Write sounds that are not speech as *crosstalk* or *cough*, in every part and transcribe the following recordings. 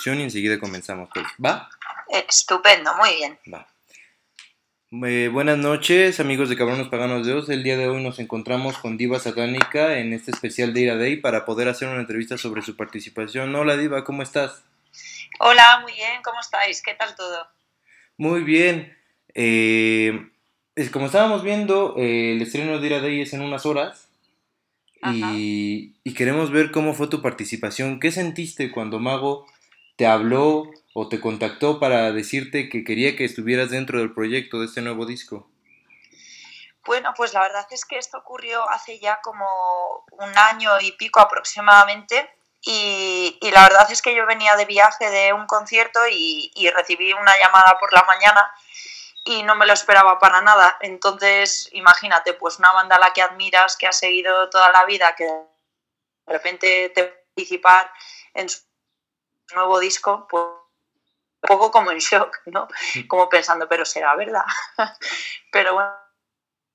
introducción y enseguida comenzamos. Pues, ¿Va? Estupendo, muy bien. Va. Eh, buenas noches, amigos de Cabrones Paganos de Dios. El día de hoy nos encontramos con Diva Satánica en este especial de Ira Day para poder hacer una entrevista sobre su participación. Hola, Diva, ¿cómo estás? Hola, muy bien, ¿cómo estáis? ¿Qué tal todo? Muy bien. Eh, como estábamos viendo, eh, el estreno de Ira Day es en unas horas. Y, y, queremos ver cómo fue tu participación. ¿Qué sentiste cuando Mago te habló o te contactó para decirte que quería que estuvieras dentro del proyecto de este nuevo disco? Bueno, pues la verdad es que esto ocurrió hace ya como un año y pico aproximadamente y, la verdad es que yo venía de viaje de un concierto y, recibí una llamada por la mañana y no me lo esperaba para nada. Entonces, imagínate, pues una banda a la que admiras, que has seguido toda la vida, que de repente te participar en su nuevo disco, pues un poco como en shock, ¿no? Como pensando, pero será verdad. *laughs* pero bueno,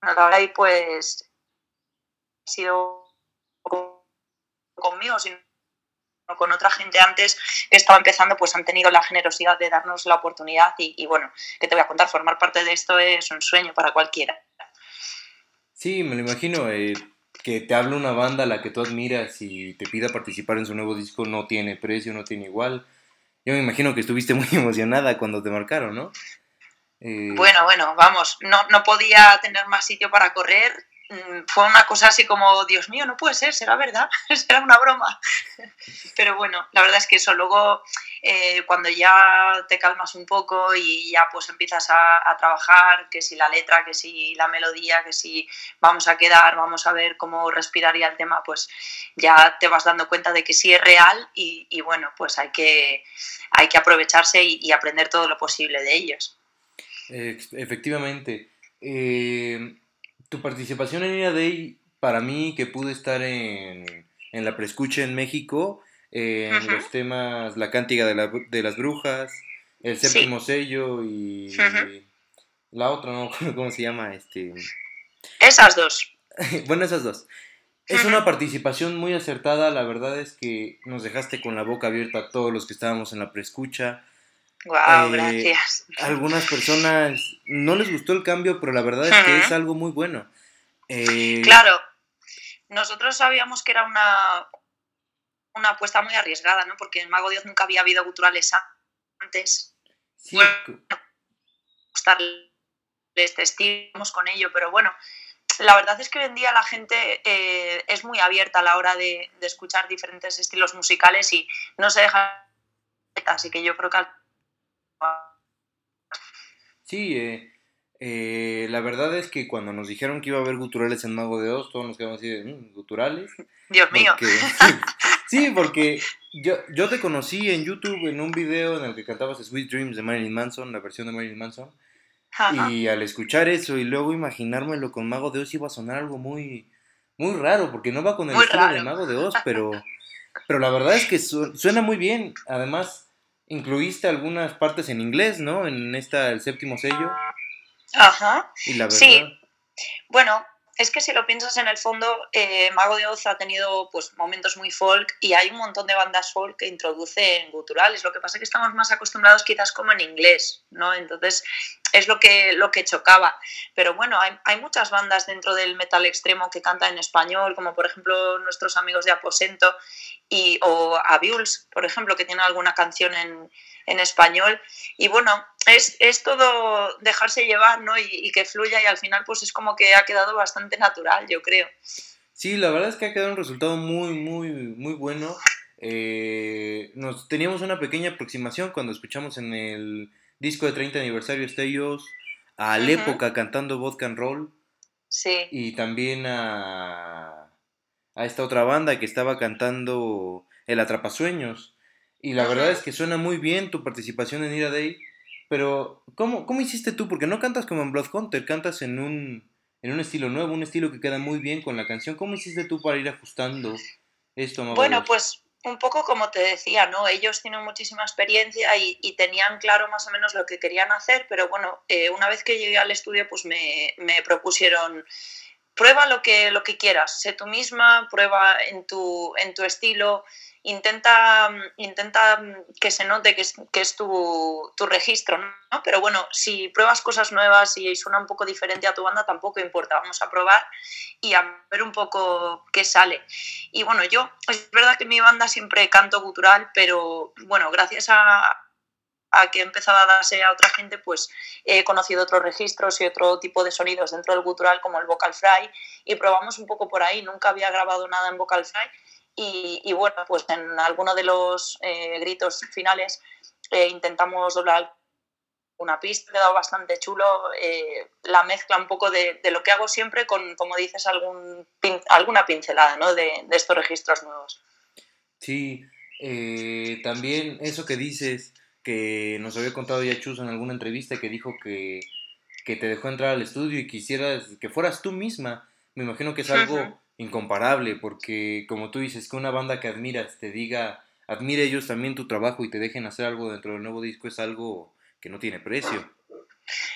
la verdad, y pues ha sido conmigo, sino con otra gente antes que estaba empezando, pues han tenido la generosidad de darnos la oportunidad y, bueno, que te voy a contar, formar parte de esto es un sueño para cualquiera. Sí, me lo imagino, eh, que te hable una banda a la que tú admiras y te pida participar en su nuevo disco no tiene precio, no tiene igual. Yo me imagino que estuviste *laughs* muy emocionada cuando te marcaron, ¿no? Eh, bueno, bueno, vamos, no, no podía tener más sitio para correr fue una cosa así como, Dios mío, no puede ser, será verdad, *laughs* será una broma. *laughs* Pero bueno, la verdad es que eso, luego eh, cuando ya te calmas un poco y ya pues empiezas a, trabajar, que si la letra, que si la melodía, que si vamos a quedar, vamos a ver cómo respiraría el tema, pues ya te vas dando cuenta de que sí es real y, bueno, pues hay que, hay que aprovecharse y, aprender todo lo posible de ellos. Efectivamente. Eh tu participación en Ira Day, para mí, que pude estar en, en la preescucha en México, en los temas La Cántiga de, la, de las Brujas, El Séptimo Sello y la otra, no cómo se llama. este Esas dos. *laughs* bueno, esas dos. Es una participación muy acertada, la verdad es que nos dejaste con la boca abierta a todos los que estábamos en la preescucha. Wow, eh, gracias. algunas personas no les gustó el cambio, pero la verdad es que es algo muy bueno. Eh, claro, nosotros sabíamos que era una, una apuesta muy arriesgada, ¿no? Porque en Mago Dios nunca había habido guturales antes. Sí. Bueno, gustarles, testimos con ello, pero bueno, la verdad es que hoy en día la gente eh, es muy abierta a la hora de, de, escuchar diferentes estilos musicales y no se deja así que yo creo que Sí, eh, eh, la verdad es que cuando nos dijeron que iba a haber guturales en Mago de Oz, todos nos quedamos así de, mm, ¿guturales? Dios mío. *laughs* sí, porque yo, yo te conocí en YouTube en un video en el que cantabas Sweet Dreams de Marilyn Manson, la versión de Marilyn Manson. Y al escuchar eso y luego imaginármelo con Mago de Oz iba a sonar algo muy, muy raro, porque no va con el estilo de Mago de Oz, pero, *laughs* pero la verdad es que suena muy bien. Además, incluiste algunas partes en inglés, ¿no? En esta, el séptimo sello. Ajá. Sí. Bueno, es que si lo piensas en el fondo, eh, Mago de Oz ha tenido pues, momentos muy folk y hay un montón de bandas folk que introducen guturales. Lo que pasa es que estamos más acostumbrados quizás como en inglés, ¿no? Entonces es lo que, lo que chocaba. Pero bueno, hay, hay muchas bandas dentro del metal extremo que cantan en español, como por ejemplo nuestros amigos de Aposento y, o Abiuls, por ejemplo, que tienen alguna canción en, en español. Y bueno, es, es, todo dejarse llevar, ¿no? Y, que fluya y al final pues es como que ha quedado bastante natural, yo creo. Sí, la verdad es que ha quedado un resultado muy, muy, muy bueno. Eh, nos teníamos una pequeña aproximación cuando escuchamos en el disco de 30 aniversario Stellos a la época cantando Vodka and Roll. Sí. Y también a, a esta otra banda que estaba cantando El Atrapasueños. Y la verdad es que suena muy bien tu participación en Ira Day. Pero, ¿cómo, ¿cómo hiciste tú? Porque no cantas como en Blood Hunter, cantas en un, en un estilo nuevo, un estilo que queda muy bien con la canción. ¿Cómo hiciste tú para ir ajustando esto? Bueno, pues un poco como te decía, ¿no? Ellos tienen muchísima experiencia y, tenían claro más o menos lo que querían hacer, pero bueno, eh, una vez que llegué al estudio, pues me, me propusieron prueba lo que, lo que quieras, sé tú misma, prueba en tu, en tu estilo, intenta, intenta que se note que es, que es tu, tu, registro, ¿no? Pero bueno, si pruebas cosas nuevas y suena un poco diferente a tu banda, tampoco importa, vamos a probar y a ver un poco qué sale. Y bueno, yo, es verdad que mi banda siempre canto cultural, pero bueno, gracias a, a que he empezado a darse a otra gente, pues he conocido otros registros y otro tipo de sonidos dentro del gutural como el vocal fry y probamos un poco por ahí. Nunca había grabado nada en vocal fry y, bueno, pues en alguno de los eh, gritos finales eh, intentamos doblar una pista, quedado bastante chulo, eh, la mezcla un poco de, lo que hago siempre con, como dices, algún, alguna pincelada ¿no? de estos registros nuevos. Sí, también eso que dices, que nos había contado ya Chus en alguna entrevista que dijo que, te dejó entrar al estudio y quisieras que fueras tú misma. Me imagino que es algo incomparable, porque como tú dices, que una banda que admiras te diga, admire ellos también tu trabajo y te dejen hacer algo dentro del nuevo disco es algo que no tiene precio.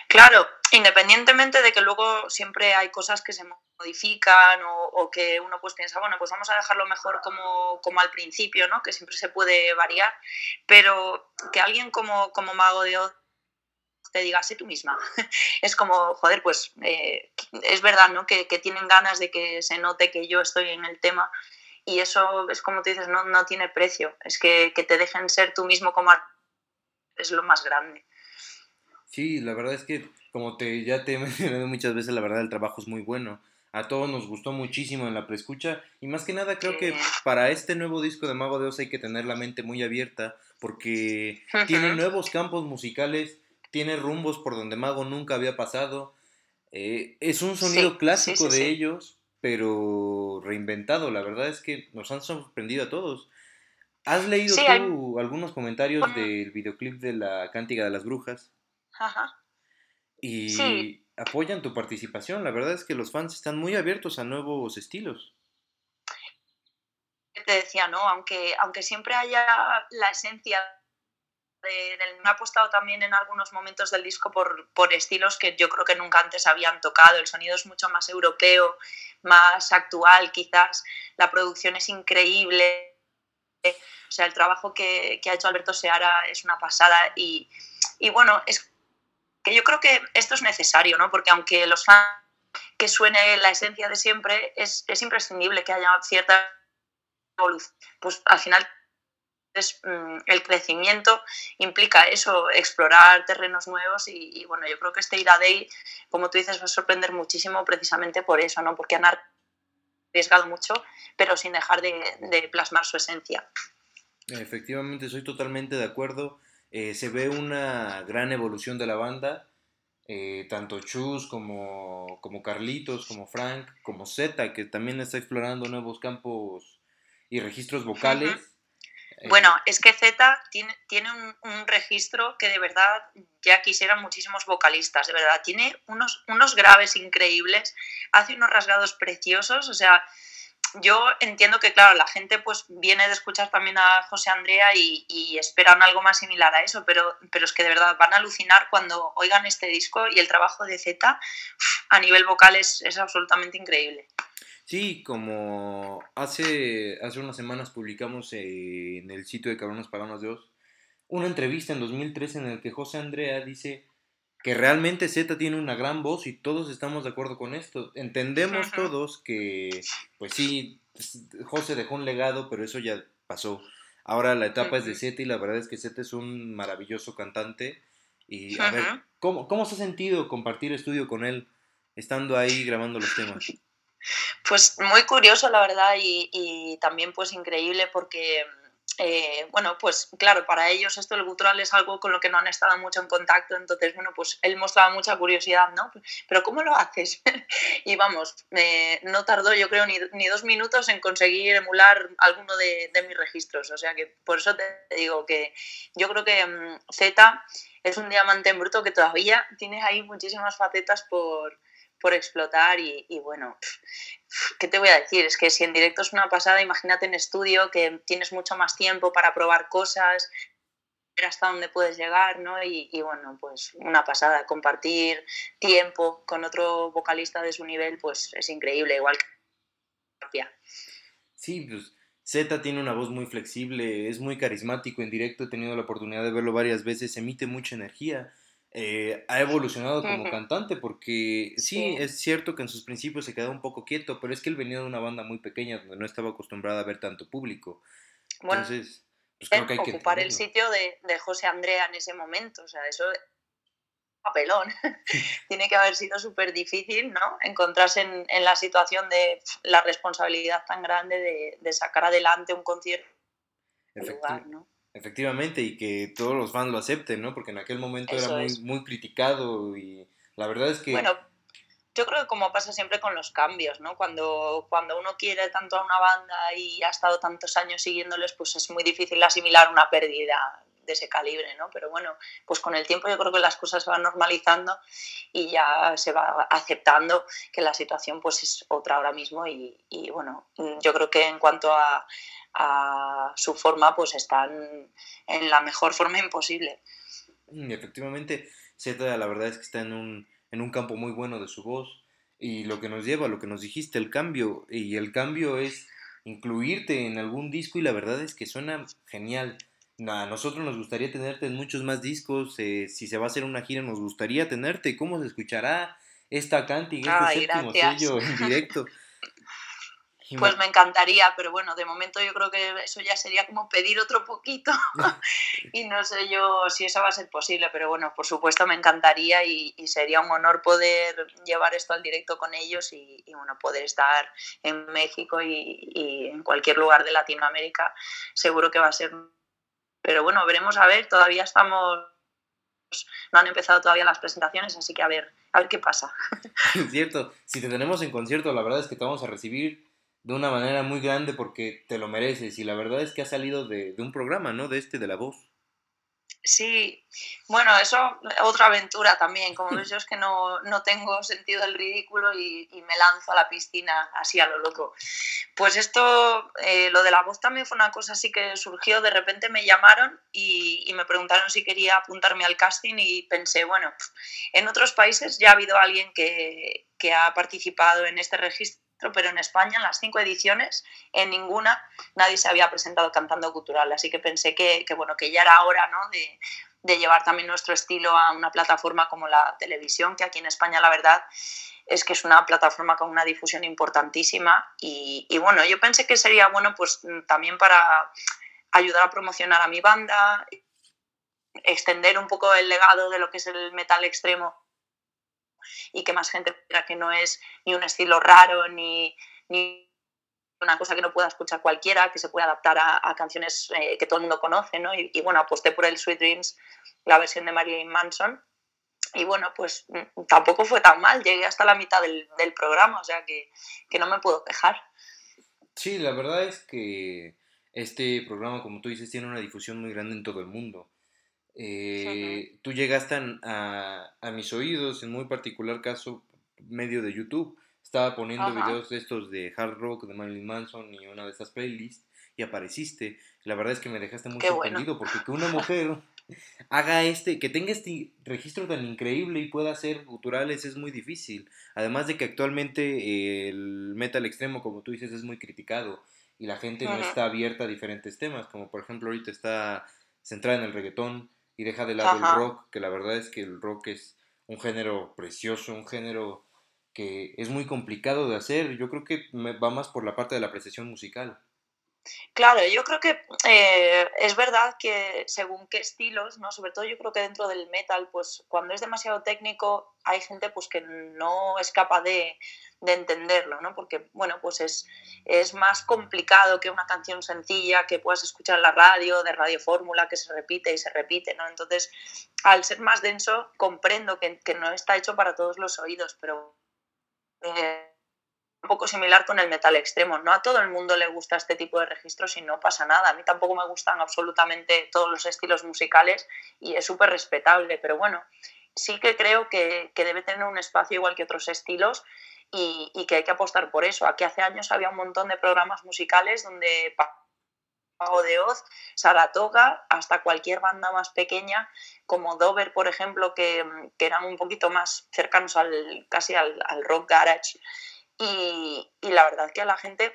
Claro, independientemente de que luego siempre hay cosas que se modifican o, que uno pues piensa, bueno, pues vamos a dejarlo mejor como, como, al principio, ¿no? Que siempre se puede variar, pero que alguien como, como Mago de Oz te diga, sé tú misma. *laughs* es como, joder, pues eh, es verdad, ¿no? Que, que, tienen ganas de que se note que yo estoy en el tema y eso es como tú dices, no, no tiene precio. Es que, que te dejen ser tú mismo como es lo más grande. Sí, la verdad es que, como te, ya te he *laughs* mencionado muchas veces, la verdad el trabajo es muy bueno. A todos nos gustó muchísimo en la preescucha y más que nada creo que para este nuevo disco de Mago de Oz hay que tener la mente muy abierta porque *laughs* tiene nuevos campos musicales, tiene rumbos por donde Mago nunca había pasado. Eh, es un sonido clásico de ellos, pero reinventado. La verdad es que nos han sorprendido a todos. ¿Has leído tú algunos comentarios del videoclip de la Cántica de las Brujas? Ajá. Y apoyan tu participación. La verdad es que los fans están muy abiertos a nuevos estilos. Te decía, ¿no? Aunque, aunque siempre haya la esencia de, me ha apostado también en algunos momentos del disco por, por, estilos que yo creo que nunca antes habían tocado. El sonido es mucho más europeo, más actual quizás. La producción es increíble. O sea, el trabajo que, que ha hecho Alberto Seara es una pasada y, y bueno, es que yo creo que esto es necesario, ¿no? Porque aunque los fans que suene la esencia de siempre, es, es imprescindible que haya cierta evolución. Pues al final es, mm, el crecimiento implica eso, explorar terrenos nuevos y, bueno, yo creo que este Ira Day, como tú dices, va a sorprender muchísimo precisamente por eso, ¿no? Porque han arriesgado mucho, pero sin dejar de, de plasmar su esencia. Efectivamente, soy totalmente de acuerdo. Eh, se ve una gran evolución de la banda, eh, tanto Chus como, como Carlitos, como Frank, como Z, que también está explorando nuevos campos y registros vocales. Bueno, eh, es que Z tiene, tiene un, un, registro que de verdad ya quisieran muchísimos vocalistas, de verdad. Tiene unos, unos graves increíbles, hace unos rasgados preciosos, o sea, yo entiendo que, claro, la gente pues viene de escuchar también a José Andrea y, esperan algo más similar a eso, pero, pero es que de verdad van a alucinar cuando oigan este disco y el trabajo de Z a nivel vocal es, absolutamente increíble. Sí, como hace, hace unas semanas publicamos en el sitio de Cabrones Paganos de Oz una entrevista en 2013 en el que José Andrea dice que realmente Z tiene una gran voz y todos estamos de acuerdo con esto. Entendemos todos que, pues sí, José dejó un legado, pero eso ya pasó. Ahora la etapa es de Z y la verdad es que Z es un maravilloso cantante. Y a ver, ¿cómo, ¿cómo se ha sentido compartir estudio con él estando ahí grabando los temas? Pues muy curioso, la verdad, y, y también pues increíble porque eh, bueno, pues claro, para ellos esto del gutural es algo con lo que no han estado mucho en contacto, entonces, bueno, pues él mostraba mucha curiosidad, ¿no? Pero ¿cómo lo haces? *laughs* y vamos, no tardó yo creo ni, dos minutos en conseguir emular alguno de, mis registros, o sea que por eso te digo que yo creo que mm, Z es un diamante en bruto que todavía tiene ahí muchísimas facetas por, por explotar y, bueno, ¿qué te voy a decir? Es que si en directo es una pasada, imagínate en estudio que tienes mucho más tiempo para probar cosas, hasta dónde puedes llegar, ¿no? Y, bueno, pues una pasada, compartir tiempo con otro vocalista de su nivel, pues es increíble, igual que Sí, pues Z tiene una voz muy flexible, es muy carismático en directo, he tenido la oportunidad de verlo varias veces, emite mucha energía. Eh, ha evolucionado como cantante porque sí, es cierto que en sus principios se quedaba un poco quieto, pero es que él venía de una banda muy pequeña donde no estaba acostumbrada a ver tanto público. Entonces, pues creo que hay que ocupar el sitio de, de, José Andrea en ese momento, o sea, eso papelón. *laughs* Tiene que haber sido súper difícil, ¿no? Encontrarse en, en, la situación de la responsabilidad tan grande de, de sacar adelante un concierto. Lugar, ¿no? Efectivamente, y que todos los fans lo acepten, ¿no? Porque en aquel momento era muy, muy criticado y la verdad es que... Bueno, yo creo que como pasa siempre con los cambios, ¿no? Cuando, cuando uno quiere tanto a una banda y ha estado tantos años siguiéndoles, pues es muy difícil asimilar una pérdida de ese calibre, ¿no? Pero bueno, pues con el tiempo yo creo que las cosas se van normalizando y ya se va aceptando que la situación pues es otra ahora mismo y, y bueno, yo creo que en cuanto a, a su forma, pues están en la mejor forma imposible. Mm, efectivamente, Z la verdad es que está en un, en un campo muy bueno de su voz y lo que nos lleva, lo que nos dijiste, el cambio, y el cambio es incluirte en algún disco y la verdad es que suena genial. A nosotros nos gustaría tenerte en muchos más discos, eh, si se va a hacer una gira nos gustaría tenerte, ¿cómo se escuchará esta canting, este séptimo sello en directo? *laughs* Pues me encantaría, pero bueno, de momento yo creo que eso ya sería como pedir otro poquito *laughs* *laughs* y no sé yo si eso va a ser posible, pero bueno, por supuesto me encantaría y, sería un honor poder llevar esto al directo con ellos y, bueno, poder estar en México y, en cualquier lugar de Latinoamérica, seguro que va a ser... Pero bueno, veremos a ver, todavía estamos no han empezado todavía las presentaciones, así que a ver, a ver qué pasa. Es *laughs* cierto, si te tenemos en concierto, la verdad es que te vamos a recibir de una manera muy grande porque te lo mereces y la verdad es que ha salido de, un programa, ¿no? De este, de la voz. Sí, bueno, eso otra aventura también. Como ves, yo es que no, tengo sentido del ridículo y, me lanzo a la piscina así a lo loco. Pues esto, eh, lo de la voz también fue una cosa así que surgió. De repente me llamaron y, y, me preguntaron si quería apuntarme al casting y pensé, bueno, en otros países ya ha habido alguien que, que ha participado en este registro pero en España, en las cinco ediciones, en ninguna nadie se había presentado cantando cultural. Así que pensé que, bueno, que ya era hora ¿no? de, de, llevar también nuestro estilo a una plataforma como la televisión, que aquí en España la verdad es que es una plataforma con una difusión importantísima. Y, y bueno, yo pensé que sería bueno pues también para ayudar a promocionar a mi banda, extender un poco el legado de lo que es el metal extremo y que más gente vea que no es ni un estilo raro ni, ni una cosa que no pueda escuchar cualquiera, que se puede adaptar a, canciones eh, que todo el mundo conoce, ¿no? Y, bueno, aposté por el Sweet Dreams, la versión de Marilyn Manson. Y bueno, pues mm, tampoco fue tan mal, llegué hasta la mitad del, del programa, o sea que, que no me puedo quejar. Sí, la verdad es que este programa, como tú dices, tiene una difusión muy grande en todo el mundo. Eh, tú llegaste a, a, mis oídos, en muy particular caso, medio de YouTube. Estaba poniendo videos de estos de hard rock, de Marilyn Manson y una de esas playlists y apareciste. La verdad es que me dejaste muy sorprendido porque que una mujer *laughs* haga este, que tenga este registro tan increíble y pueda hacer culturales es muy difícil. Además de que actualmente el metal extremo, como tú dices, es muy criticado y la gente no está abierta a diferentes temas, como por ejemplo ahorita está centrada en el reggaetón, y deja de lado el rock, que la verdad es que el rock es un género precioso, un género que es muy complicado de hacer. Yo creo que va más por la parte de la apreciación musical. Claro, yo creo que eh, es verdad que según qué estilos, ¿no? Sobre todo yo creo que dentro del metal, pues cuando es demasiado técnico hay gente pues que no es capaz de, de entenderlo, ¿no? Porque, bueno, pues es, es más complicado que una canción sencilla que puedas escuchar en la radio, de radio fórmula, que se repite y se repite, ¿no? Entonces, al ser más denso, comprendo que, que no está hecho para todos los oídos, pero eh, un poco similar con el metal extremo. No a todo el mundo le gusta este tipo de registros y no pasa nada. A mí tampoco me gustan absolutamente todos los estilos musicales y es súper respetable, pero bueno, sí que creo que, que, debe tener un espacio igual que otros estilos y, que hay que apostar por eso. Aquí hace años había un montón de programas musicales donde Mago de Oz, Saratoga, hasta cualquier banda más pequeña, como Dover, por ejemplo, que, eran un poquito más cercanos al, casi al, rock garage. Y, y, la verdad que a la gente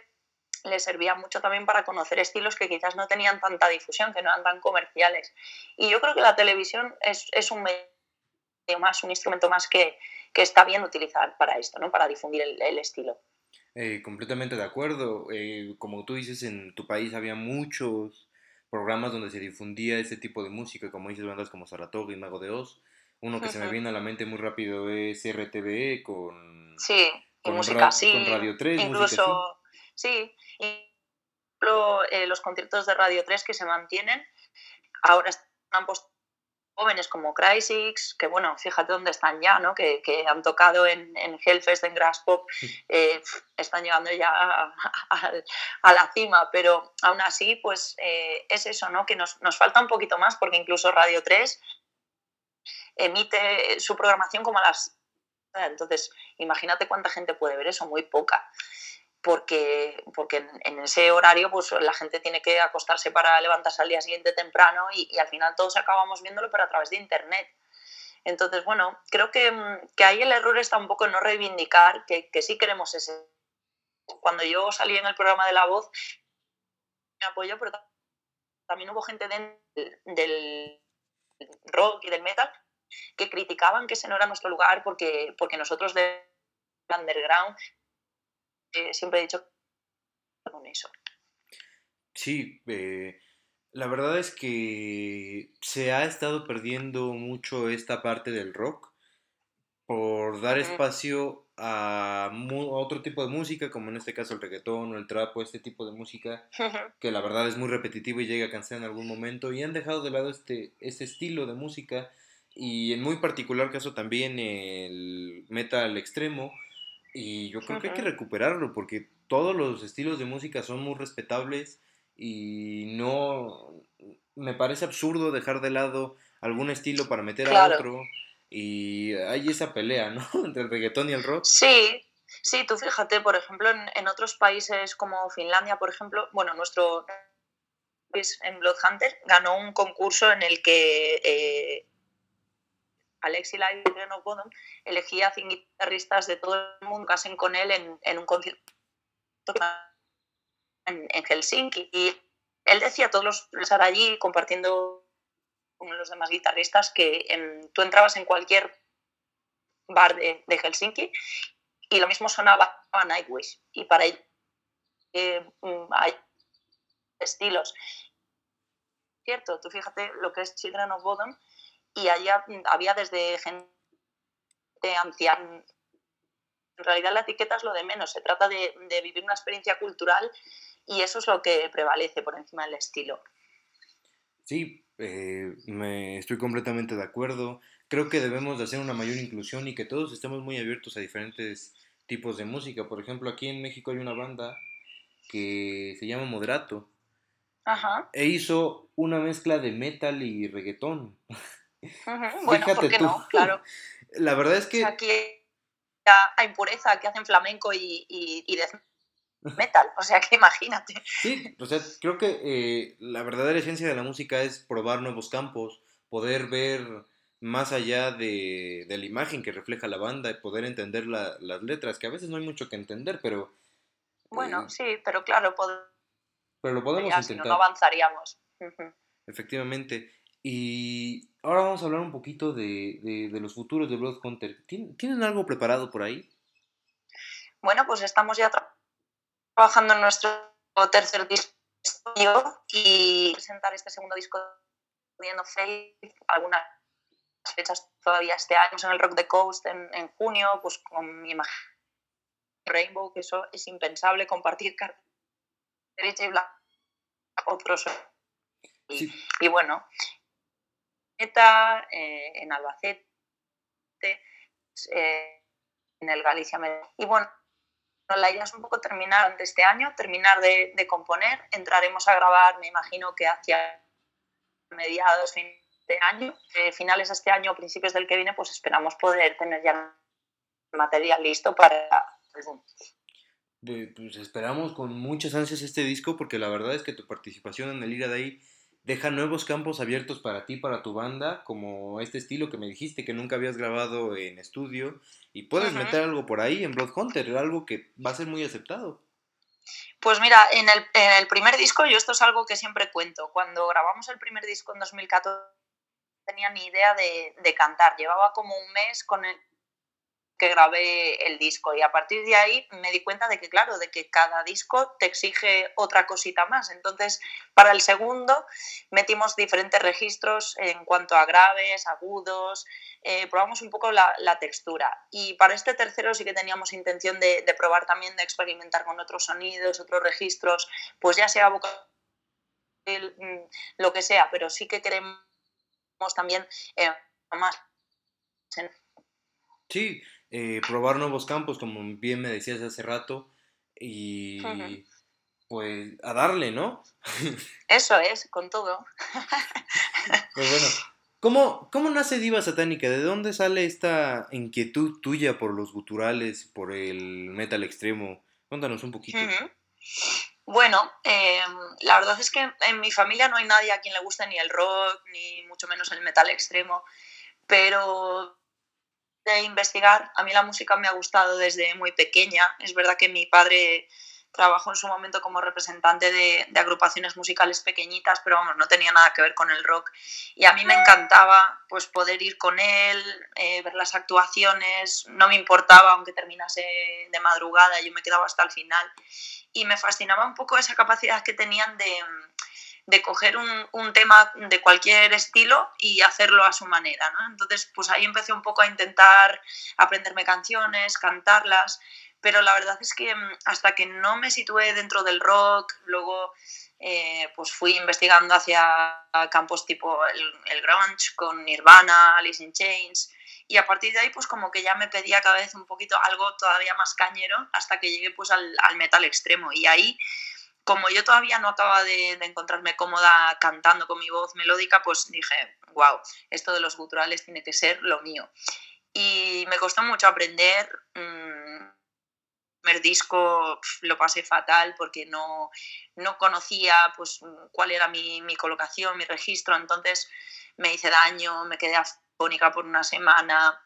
le servía mucho también para conocer estilos que quizás no tenían tanta difusión, que no eran tan comerciales. Y yo creo que la televisión es, es un medio más, un instrumento más que, que, está bien utilizar para esto, ¿no? para difundir el, el estilo. Eh, completamente de acuerdo. Eh, como tú dices, en tu país había muchos programas donde se difundía ese tipo de música, como dices, bandas como Saratoga y Mago de Oz. Uno que se me viene a la mente muy rápido es RTVE con... Sí, con música así. Con Radio 3. Incluso, sí, eh, los conciertos de Radio 3 que se mantienen, ahora están jóvenes como Crysis, que bueno, fíjate dónde están ya, ¿no? Que, que han tocado en, en, Hellfest, en Grass Pop, eh, están llegando ya a, la cima, pero aún así, pues eh, es eso, ¿no? Que nos, nos, falta un poquito más, porque incluso Radio 3 emite su programación como a las... Entonces, imagínate cuánta gente puede ver eso, muy poca porque, porque en, ese horario pues la gente tiene que acostarse para levantarse al día siguiente temprano y, al final todos acabamos viéndolo pero a través de internet. Entonces, bueno, creo que, que ahí el error está un poco en no reivindicar que, que, sí queremos ese. Cuando yo salí en el programa de La Voz, me apoyó, pero también hubo gente del rock y del metal que criticaban que ese no era nuestro lugar porque, porque nosotros de underground siempre he dicho con eso. Sí, eh, la verdad es que se ha estado perdiendo mucho esta parte del rock por dar espacio a, otro tipo de música, como en este caso el reggaetón o el trap o este tipo de música, *laughs* que la verdad es muy repetitivo y llega a cansar en algún momento, y han dejado de lado este, este estilo de música, y en muy particular caso también el metal extremo, y yo creo que hay que recuperarlo porque todos los estilos de música son muy respetables y no me parece absurdo dejar de lado algún estilo para meter a otro y hay esa pelea, ¿no? *laughs* Entre el reggaetón y el rock. Sí, sí, tú fíjate, por ejemplo, en, otros países como Finlandia, por ejemplo, bueno, nuestro país en Bloodhunter ganó un concurso en el que eh, Alexi Live y Reno Bodom, elegía a guitarristas de todo el mundo que hacen con él en, un concierto en, Helsinki. Y él decía a todos los estar allí compartiendo con los demás guitarristas que tú entrabas en cualquier bar de, Helsinki y lo mismo sonaba Nightwish. Y para ello eh, mm, hay estilos. Cierto, tú fíjate lo que es Children of Bodom y allá había desde gente anciana. En realidad la etiqueta es lo de menos, se trata de, vivir una experiencia cultural y eso es lo que prevalece por encima del estilo. Sí, eh, me estoy completamente de acuerdo. Creo que debemos de hacer una mayor inclusión y que todos estemos muy abiertos a diferentes tipos de música. Por ejemplo, aquí en México hay una banda que se llama Moderato. Ajá. E hizo una mezcla de metal y reggaetón. *laughs* *laughs* Bueno, ¿por qué no? Claro. *laughs* La verdad es que... aquí hay impureza que hacen flamenco y, y, metal, o sea que imagínate. Sí, o sea, creo que eh, la verdadera esencia de la música es probar nuevos campos, poder ver más allá de, la imagen que refleja la banda y poder entender las letras, que a veces no hay mucho que entender, pero... Bueno, eh, sí, pero claro, pero lo podemos intentar. Si no, no avanzaríamos. Efectivamente. Y ahora vamos a hablar un poquito de, los futuros de Blood Hunter. ¿Tienen algo preparado por ahí? Bueno, pues estamos ya trabajando en nuestro tercer disco y presentar este segundo disco de Faith, algunas fechas todavía este año en el Rock the Coast en, junio, pues con mi imagen Rainbow, que eso es impensable, compartir derecha y blanca otros. y bueno, eh, en Albacete, eh, en el Galicia. Y bueno, la idea es un poco terminar de este año, terminar de, componer. Entraremos a grabar, me imagino que hacia mediados fin de año, eh, finales de este año o principios del que viene, pues esperamos poder tener ya material listo para pues esperamos con muchas ansias este disco porque la verdad es que tu participación en el Ira de ahí deja nuevos campos abiertos para ti, para tu banda, como este estilo que me dijiste que nunca habías grabado en estudio y puedes meter algo por ahí en Blood Hunter, algo que va a ser muy aceptado. Pues mira, en el, en el primer disco, yo esto es algo que siempre cuento, cuando grabamos el primer disco en 2014 no tenía ni idea de, de cantar, llevaba como un mes con el, grabé el disco y a partir de ahí me di cuenta de que claro, de que cada disco te exige otra cosita más. Entonces, para el segundo metimos diferentes registros en cuanto a graves, agudos, eh, probamos un poco la, textura. Y para este tercero sí que teníamos intención de, probar también, de experimentar con otros sonidos, otros registros, pues ya sea vocal, mm, lo que sea, pero sí que queremos también eh, más. Sí, eh, probar nuevos campos, como bien me decías hace rato, y pues a darle, ¿no? *laughs* Eso es, con todo. *laughs* pues bueno, ¿cómo, ¿cómo nace Diva Satánica? ¿De dónde sale esta inquietud tuya por los guturales, por el metal extremo? Cuéntanos un poquito. Bueno, em, la verdad es que en mi familia no hay nadie a quien le guste ni el rock, ni mucho menos el metal extremo, pero de investigar. A mí la música me ha gustado desde muy pequeña. Es verdad que mi padre trabajó en su momento como representante de, agrupaciones musicales pequeñitas, pero vamos, no tenía nada que ver con el rock. Y a mí me encantaba pues poder ir con él, eh, ver las actuaciones, no me importaba aunque terminase de madrugada, yo me quedaba hasta el final. Y me fascinaba un poco esa capacidad que tenían de, de coger un, un, tema de cualquier estilo y hacerlo a su manera, ¿no? Entonces, pues ahí empecé un poco a intentar aprenderme canciones, cantarlas, pero la verdad es que mm, hasta que no me situé dentro del rock, luego eh, pues fui investigando hacia campos tipo el, el, grunge con Nirvana, Alice in Chains, y a partir de ahí pues como que ya me pedía cada vez un poquito algo todavía más cañero hasta que llegué pues al, al metal extremo y ahí como yo todavía no acababa de, encontrarme cómoda cantando con mi voz melódica, pues dije, wow, esto de los guturales tiene que ser lo mío. Y me costó mucho aprender. Mm, el primer disco lo pasé fatal porque no, no conocía pues, cuál era mi, mi, colocación, mi registro, entonces me hice daño, me quedé afónica por una semana,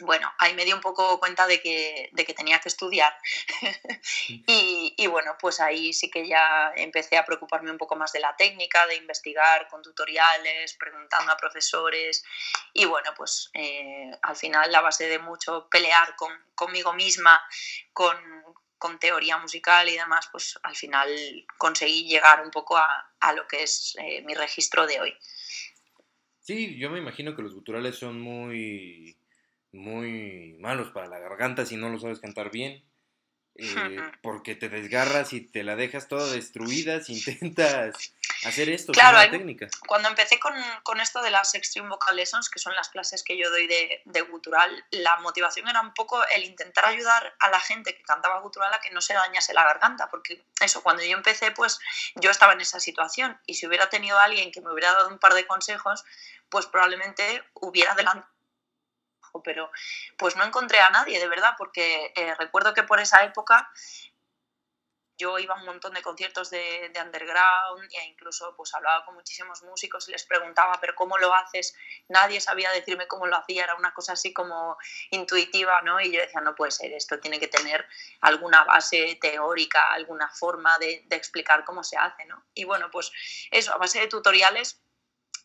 bueno, ahí me di un poco cuenta de que, de que tenía que estudiar. *laughs* y, y, bueno, pues ahí sí que ya empecé a preocuparme un poco más de la técnica, de investigar con tutoriales, preguntando a profesores. Y bueno, pues eh, al final, la base de mucho pelear con, conmigo misma, con, con, teoría musical y demás, pues al final conseguí llegar un poco a, a lo que es eh, mi registro de hoy. Sí, yo me imagino que los guturales son muy muy malos para la garganta si no lo sabes cantar bien. Eh, porque te desgarras y te la dejas toda destruida si intentas hacer esto claro, con técnica. Cuando empecé con, con, esto de las Extreme Vocal Lessons, que son las clases que yo doy de, de, gutural, la motivación era un poco el intentar ayudar a la gente que cantaba gutural a que no se dañase la garganta, porque eso, cuando yo empecé, pues yo estaba en esa situación y si hubiera tenido alguien que me hubiera dado un par de consejos, pues probablemente hubiera adelantado pero pues no encontré a nadie, de verdad, porque eh, recuerdo que por esa época yo iba a un montón de conciertos de, underground e incluso pues hablaba con muchísimos músicos y les preguntaba, pero ¿cómo lo haces? Nadie sabía decirme cómo lo hacía, era una cosa así como intuitiva, ¿no? Y yo decía, no puede ser, esto tiene que tener alguna base teórica, alguna forma de, de explicar cómo se hace, ¿no? Y bueno, pues eso, a base de tutoriales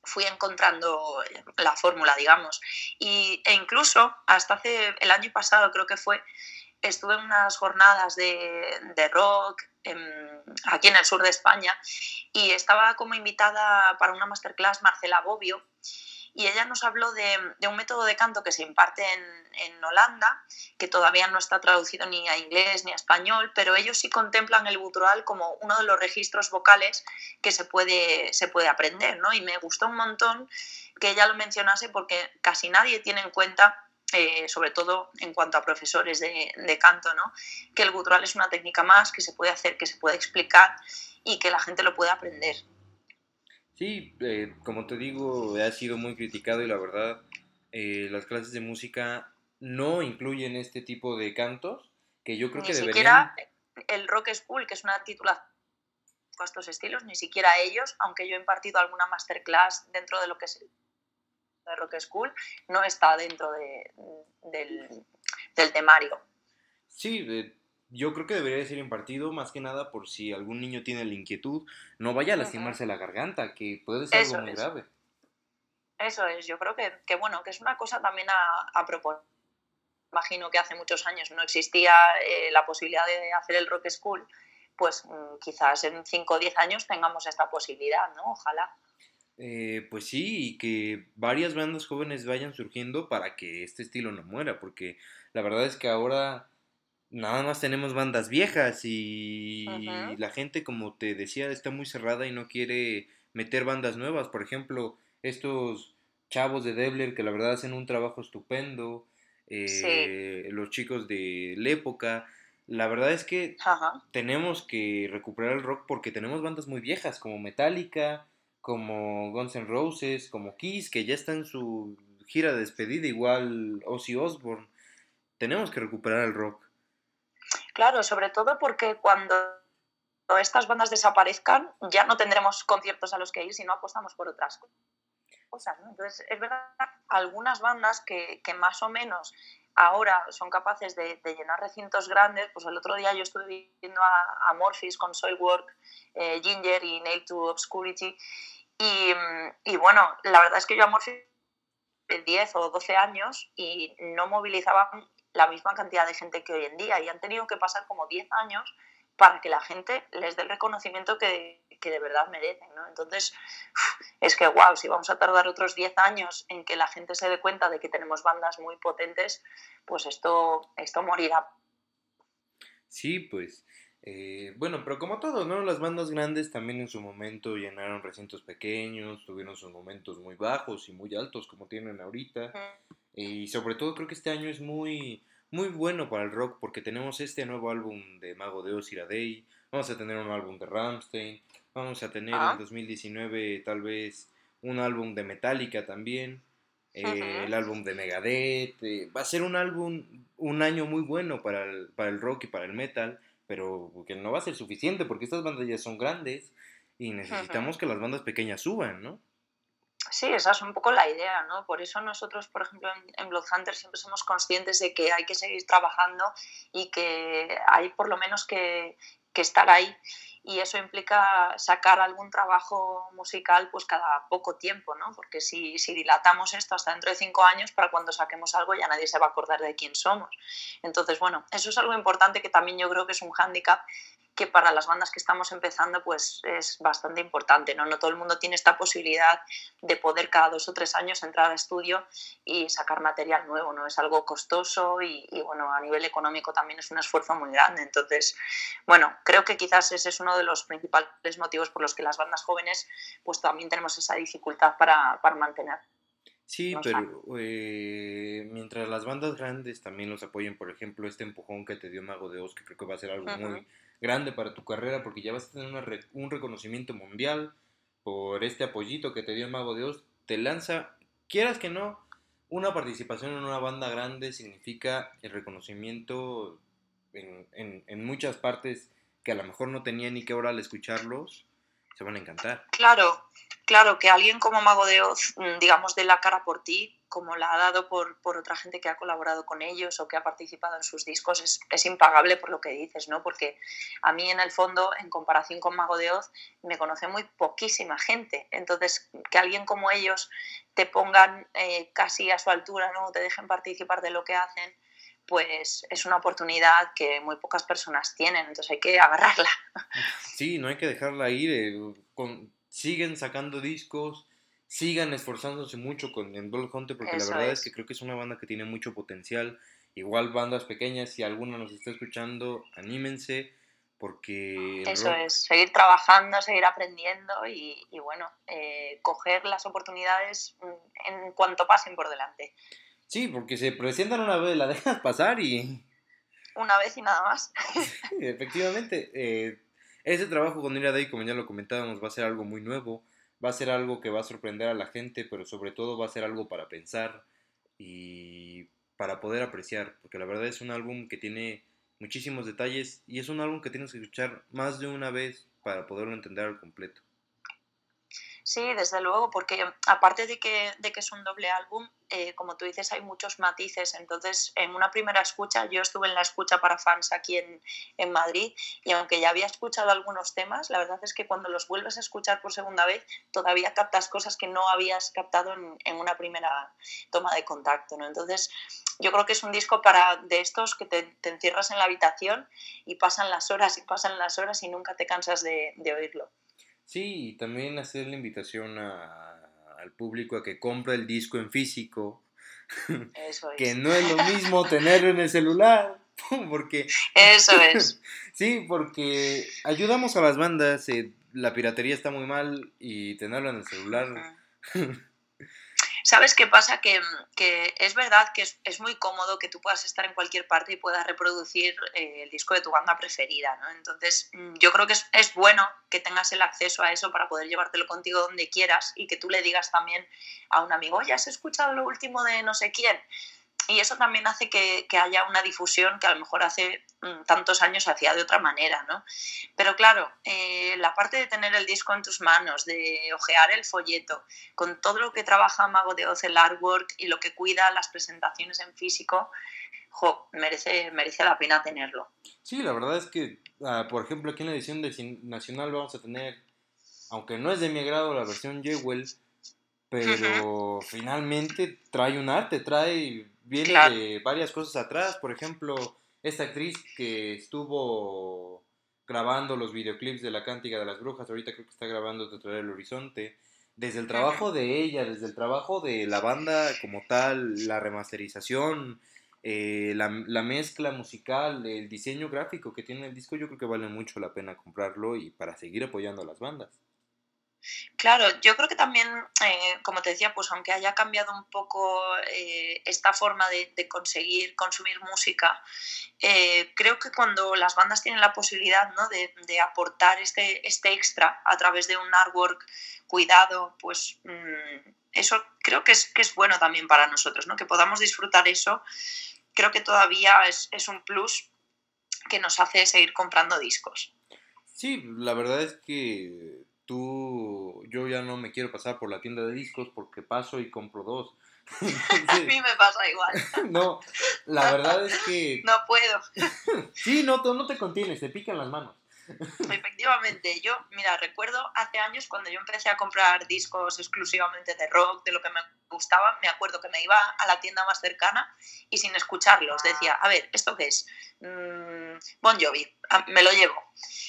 fui encontrando la fórmula, digamos. Y, e incluso hasta hace el año pasado, creo que fue, estuve en unas jornadas de, de rock aquí en el sur de España y estaba como invitada para una masterclass Marcela Bobbio y ella nos habló de, un método de canto que se imparte en, Holanda, que todavía no está traducido ni a inglés ni a español, pero ellos sí contemplan el gutural como uno de los registros vocales que se puede, se puede aprender, ¿no? Y me gustó un montón que ella lo mencionase porque casi nadie tiene en cuenta eh, sobre todo en cuanto a profesores de, de, canto, ¿no? que el gutural es una técnica más que se puede hacer, que se puede explicar y que la gente lo puede aprender. Sí, eh, como te digo, ha sido muy criticado y la verdad, eh, las clases de música no incluyen este tipo de cantos que yo creo que deberían... el Rock School, que es una titulación a estos estilos, ni siquiera ellos, aunque yo he impartido alguna masterclass dentro de lo que es el Rock School, no está dentro de, del, del, temario. Sí, yo creo que debería ser impartido más que nada por si algún niño tiene la inquietud, no vaya a lastimarse la garganta, que puede ser algo muy grave. Eso es, yo creo que, que, bueno, que es una cosa también a, a proponer imagino que hace muchos años no existía eh, la posibilidad de hacer el Rock School, pues mm, quizás en 5 o 10 años tengamos esta posibilidad, ¿no? Ojalá. Eh, pues sí, y que varias bandas jóvenes vayan surgiendo para que este estilo no muera, porque la verdad es que ahora nada más tenemos bandas viejas y la gente, como te decía, está muy cerrada y no quiere meter bandas nuevas. Por ejemplo, estos chavos de Debler que la verdad hacen un trabajo estupendo, eh, los chicos de la época. La verdad es que tenemos que recuperar el rock porque tenemos bandas muy viejas como Metallica, como Guns N' Roses, como Kiss, que ya está en su gira de despedida, igual Ozzy Osbourne. Tenemos que recuperar el rock. Claro, sobre todo porque cuando estas bandas desaparezcan ya no tendremos conciertos a los que ir si no apostamos por otras cosas. Entonces, es verdad, algunas bandas que, que, más o menos ahora son capaces de, llenar recintos grandes, pues el otro día yo estuve viendo a, a con Soilwork, eh, Ginger y Nail to Obscurity, y, bueno, la verdad es que yo a de 10 o 12 años y no movilizaban la misma cantidad de gente que hoy en día y han tenido que pasar como 10 años para que la gente les dé el reconocimiento que, que de verdad merecen, ¿no? Entonces, es que, wow, si vamos a tardar otros 10 años en que la gente se dé cuenta de que tenemos bandas muy potentes, pues esto, esto morirá. Sí, pues, eh, bueno, pero como todo, ¿no? Las bandas grandes también en su momento llenaron recintos pequeños, tuvieron sus momentos muy bajos y muy altos como tienen ahorita. Y sobre todo creo que este año es muy muy bueno para el rock porque tenemos este nuevo álbum de Mago de Oz Day, vamos a tener un álbum de Rammstein, vamos a tener en 2019 tal vez un álbum de Metallica también, eh, el álbum de Megadeth, eh, va a ser un álbum, un año muy bueno para el, para el rock y para el metal, pero que no va a ser suficiente porque estas bandas ya son grandes y necesitamos que las bandas pequeñas suban, ¿no? Sí, esa es un poco la idea, ¿no? Por eso nosotros, por ejemplo, en, Bloodhunter siempre somos conscientes de que hay que seguir trabajando y que hay por lo menos que, que estar ahí y eso implica sacar algún trabajo musical pues cada poco tiempo, ¿no? Porque si, si, dilatamos esto hasta dentro de cinco años, para cuando saquemos algo ya nadie se va a acordar de quién somos. Entonces, bueno, eso es algo importante que también yo creo que es un hándicap que para las bandas que estamos empezando pues es bastante importante, ¿no? No todo el mundo tiene esta posibilidad de poder cada dos o tres años entrar al estudio y sacar material nuevo, ¿no? Es algo costoso y, bueno, a nivel económico también es un esfuerzo muy grande. Entonces, bueno, creo que quizás ese es uno de los principales motivos por los que las bandas jóvenes pues también tenemos esa dificultad para, para mantener. Sí, pero eh, mientras las bandas grandes también los apoyen, por ejemplo, este empujón que te dio Mago de Oz, que creo que va a ser algo muy grande para tu carrera porque ya vas a tener un reconocimiento mundial por este apoyito que te dio Mago de Oz, te lanza, quieras que no, una participación en una banda grande significa el reconocimiento en, en, en muchas partes que a lo mejor no tenían ni qué hora al escucharlos, se van a encantar. Claro, claro, que alguien como Mago de Oz, mm, digamos, de la cara por ti, como la ha dado por, por, otra gente que ha colaborado con ellos o que ha participado en sus discos, es, es, impagable por lo que dices, ¿no? Porque a mí, en el fondo, en comparación con Mago de Oz, me conoce muy poquísima gente. Entonces, que alguien como ellos te pongan eh, casi a su altura, ¿no? Te dejen participar de lo que hacen, pues es una oportunidad que muy pocas personas tienen, entonces hay que agarrarla. Sí, no hay que dejarla ir, eh, con, siguen sacando discos, sigan esforzándose mucho con en Hunter, porque la verdad es. que creo que es una banda que tiene mucho potencial, igual bandas pequeñas, si alguna nos está escuchando, anímense, porque... Eso es, seguir trabajando, seguir aprendiendo y, y bueno, eh, coger las oportunidades mm, en cuanto pasen por delante. Sí, porque se presentan una vez, la dejas *laughs* pasar y... Una vez y nada más. *laughs* sí, efectivamente. Eh, ese trabajo con Ira Day, como ya lo comentábamos, va a ser algo muy nuevo, va a ser algo que va a sorprender a la gente, pero sobre todo va a ser algo para pensar y para poder apreciar, porque la verdad es un álbum que tiene muchísimos detalles y es un álbum que tienes que escuchar más de una vez para poderlo entender al completo. Sí, desde luego, porque aparte de que, de que es un doble álbum, eh, como tú dices, hay muchos matices. Entonces, en una primera escucha, yo estuve en la escucha para fans aquí en, en, Madrid y aunque ya había escuchado algunos temas, la verdad es que cuando los vuelves a escuchar por segunda vez, todavía captas cosas que no habías captado en, en una primera toma de contacto. ¿no? Entonces, yo creo que es un disco para de estos que te, te, encierras en la habitación y pasan las horas y pasan las horas y nunca te cansas de, de oírlo. Sí, y también hacer la invitación a, al público a que compre el disco en físico. *laughs* Eso es. que no es lo mismo tenerlo en el celular. *laughs* Porque. *laughs* Eso es. sí, porque ayudamos a las bandas. Eh, la piratería está muy mal y tenerlo en el celular. ¿Sabes qué pasa? Que, que es verdad que es, es, muy cómodo que tú puedas estar en cualquier parte y puedas reproducir eh, el disco de tu banda preferida, ¿no? Entonces, mm, yo creo que es, es, bueno que tengas el acceso a eso para poder llevártelo contigo donde quieras y que tú le digas también a un amigo, oye, ¿has escuchado lo último de no sé quién? Y eso también hace que, que, haya una difusión que a lo mejor hace mm, tantos años hacía de otra manera, ¿no? Pero claro, eh, la parte de tener el disco en tus manos, de ojear el folleto, con todo lo que trabaja Mago de Oz, el artwork y lo que cuida las presentaciones en físico, jo, merece, merece la pena tenerlo. Sí, la verdad es que, uh, por ejemplo, aquí en la edición de Nacional vamos a tener, aunque no es de mi agrado la versión Jewel, pero uh -huh. finalmente trae un arte, trae viene claro. de varias cosas atrás. Por ejemplo, esta actriz que estuvo grabando los videoclips de La Cántica de las Brujas, ahorita creo que está grabando Detrás del Horizonte. Desde el trabajo de ella, desde el trabajo de la banda como tal, la remasterización, eh, la, la, mezcla musical, el diseño gráfico que tiene el disco, yo creo que vale mucho la pena comprarlo y para seguir apoyando a las bandas. Claro, yo creo que también, eh, como te decía, pues aunque haya cambiado un poco eh, esta forma de, conseguir consumir música, eh, creo que cuando las bandas tienen la posibilidad ¿no? de, aportar este, este extra a través de un artwork cuidado, pues mmm, eso creo que es, que es bueno también para nosotros, ¿no? que podamos disfrutar eso, creo que todavía es, es un plus que nos hace seguir comprando discos. Sí, la verdad es que tú, yo ya no me quiero pasar por la tienda de discos porque paso y compro dos. Entonces, *laughs* *laughs* a mí me pasa igual. no, la verdad es que... *laughs* No puedo. sí, no, no te contienes, te pican las manos. Efectivamente, yo, mira, recuerdo hace años cuando yo empecé a comprar discos exclusivamente de rock, de lo que me gustaba, me acuerdo que me iba a la tienda más cercana y sin escucharlos decía, a ver, ¿esto qué es? Mm, bon Jovi, ah, me lo llevo.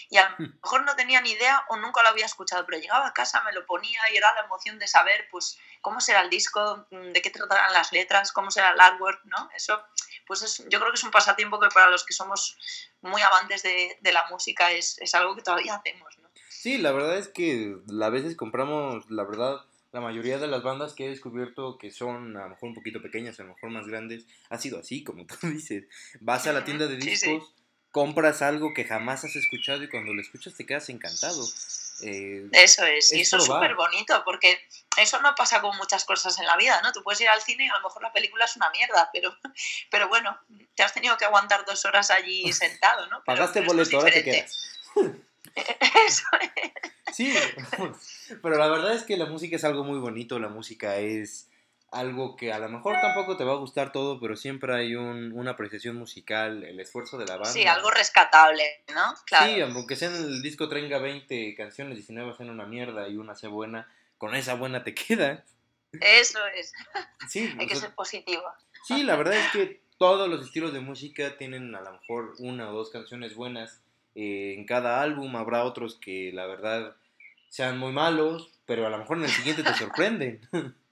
Y a lo Hmm. mejor no tenía ni idea o nunca lo había escuchado, pero llegaba a casa, me lo ponía y era la emoción de saber, pues, cómo será el disco, mm, de qué tratarán las letras, cómo será el artwork, ¿no? Eso, pues es, yo creo que es un pasatiempo que para los que somos muy amantes de, de la música es, es, algo que todavía hacemos, ¿no? Sí, la verdad es que a veces compramos, la verdad, la mayoría de las bandas que he descubierto que son a lo mejor un poquito pequeñas, a lo mejor más grandes, ha sido así, como tú *laughs* dices. Vas a la tienda de discos, sí, sí. compras algo que jamás has escuchado y cuando lo escuchas te quedas encantado. Eh, eso es, y eso es súper bonito, porque eso no pasa con muchas cosas en la vida, ¿no? Tú puedes ir al cine y a lo mejor la película es una mierda, pero, *laughs* pero bueno, te has tenido que aguantar dos horas allí sentado, ¿no? Pero, Pagaste el boleto, ahora te quedas. *laughs* *laughs* Eso es. Sí, *laughs* pero la verdad es que la música es algo muy bonito, la música es algo que a lo mejor tampoco te va a gustar todo, pero siempre hay un, una apreciación musical, el esfuerzo de la banda. Sí, algo rescatable, ¿no? Claro. Sí, aunque sea en el disco tenga 20 canciones, 19 sean una mierda y una sea buena, con esa buena te *laughs* queda. Eso es. Sí, hay que ser positivo. Sí, la verdad es que todos los estilos de música tienen a lo mejor una o dos canciones buenas eh, en cada álbum, habrá otros que la verdad sean muy malos, pero a lo mejor en el siguiente te sorprenden. *laughs*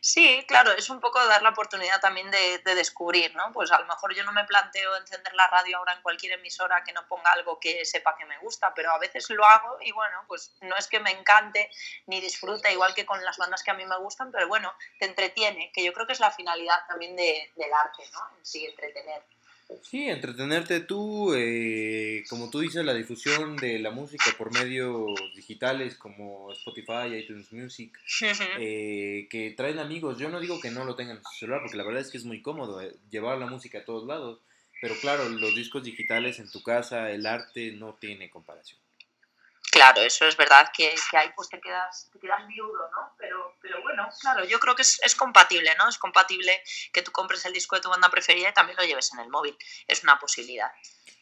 Sí, claro, es un poco dar la oportunidad también de, de, descubrir, ¿no? Pues a lo mejor yo no me planteo encender la radio ahora en cualquier emisora que no ponga algo que sepa que me gusta, pero a veces lo hago y bueno, pues no es que me encante ni disfrute igual que con las bandas que a mí me gustan, pero bueno, te entretiene, que yo creo que es la finalidad también de, del arte, ¿no? En sí, entretener. Sí, entretenerte tú, eh, como tú dices, la difusión de la música por medios digitales como Spotify, iTunes Music, eh, que traen amigos. Yo no digo que no lo tengan en su celular, porque la verdad es que es muy cómodo eh, llevar la música a todos lados, Pero claro, los discos digitales en tu casa, el arte no tiene comparación. Claro, eso es verdad que, que ahí pues te quedas, te quedas viudo, ¿no? Pero, pero bueno, claro, yo creo que es, es, compatible, ¿no? Es compatible que tú compres el disco de tu banda preferida y también lo lleves en el móvil. Es una posibilidad.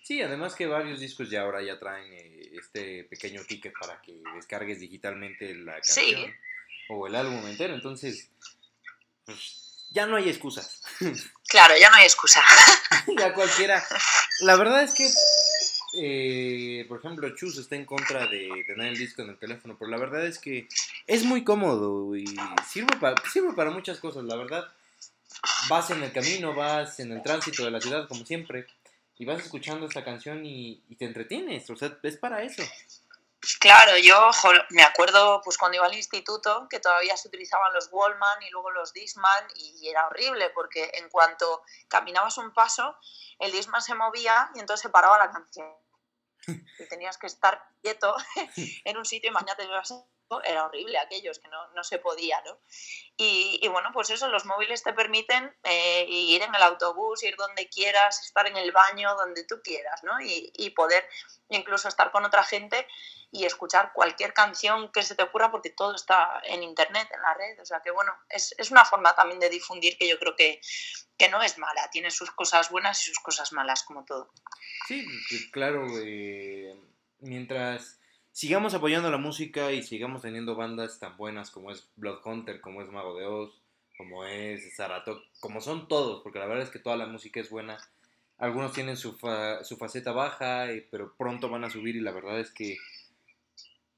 Sí, además que varios discos ya ahora ya traen eh, este pequeño ticket para que descargues digitalmente la canción o el álbum entero, entonces pues, ya no hay excusas. *laughs* Claro, ya no hay excusa. *laughs* ya cualquiera. La verdad es que eh, por ejemplo, Chus está en contra de tener el disco en el teléfono, pero la verdad es que es muy cómodo y sirve para, sirve para muchas cosas, la verdad. Vas en el camino, vas en el tránsito de la ciudad, como siempre, y vas escuchando esta canción y, te entretienes, o sea, es para eso. Claro, yo me acuerdo pues cuando iba al instituto que todavía se utilizaban los Wallman y luego los Disman y era horrible porque en cuanto caminabas un paso el Disman se movía y entonces se paraba la canción. *laughs* Y tenías que estar quieto *laughs* en un sitio, imagínate, era horrible aquellos que no, no se podía, ¿no? Y, y, bueno, pues eso, los móviles te permiten eh, ir en el autobús, ir donde quieras, estar en el baño, donde tú quieras, ¿no? Y, y, poder incluso estar con otra gente y escuchar cualquier canción que se te ocurra porque todo está en internet, en la red. O sea que bueno, es, es una forma también de difundir que yo creo que, que no es mala, tiene sus cosas buenas y sus cosas malas, como todo. Sí, claro, eh, mientras sigamos apoyando la música y sigamos teniendo bandas tan buenas como es Blood Hunter, como es Mago de Oz, como es Zaratok, como son todos, porque la verdad es que toda la música es buena. Algunos tienen su, su faceta baja, eh, pero pronto van a subir y la verdad es que,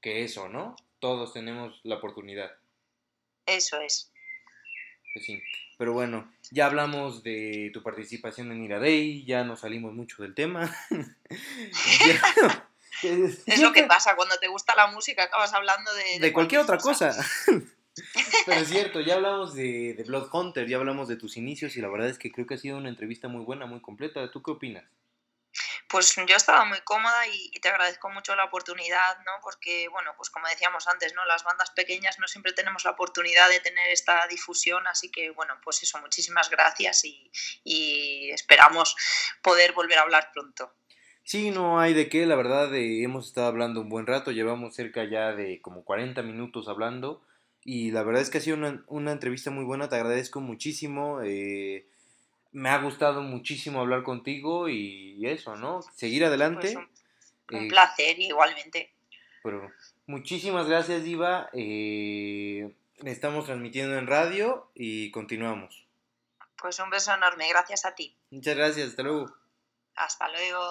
que eso, ¿no? Todos tenemos la oportunidad. Eso es. Pues sí. Pero bueno, ya hablamos de tu participación en Day, ya nos salimos mucho del tema. *laughs* *laughs* *laughs* Es lo que pasa, cuando te gusta la música acabas hablando de... De, cualquier, otra cosa. *laughs* Pero es cierto, ya hablamos de, de Blood Hunter, ya hablamos de tus inicios y la verdad es que creo que ha sido una entrevista muy buena, muy completa. ¿Tú qué opinas? Pues yo estaba muy cómoda y, te agradezco mucho la oportunidad, ¿no? Porque, bueno, pues como decíamos antes, ¿no? Las bandas pequeñas no siempre tenemos la oportunidad de tener esta difusión, así que, bueno, pues eso, muchísimas gracias y, y esperamos poder volver a hablar pronto. Sí, no hay de qué, la verdad, eh, hemos estado hablando un buen rato, llevamos cerca ya de como 40 minutos hablando y la verdad es que ha sido una, entrevista muy buena, te agradezco muchísimo, eh, me ha gustado muchísimo hablar contigo y eso, ¿no? Seguir adelante. Pues un, eh, placer, igualmente. Pero muchísimas gracias, Diva, estamos transmitiendo en radio y continuamos. Pues un beso enorme, gracias a ti. Muchas gracias, hasta luego. Hasta luego.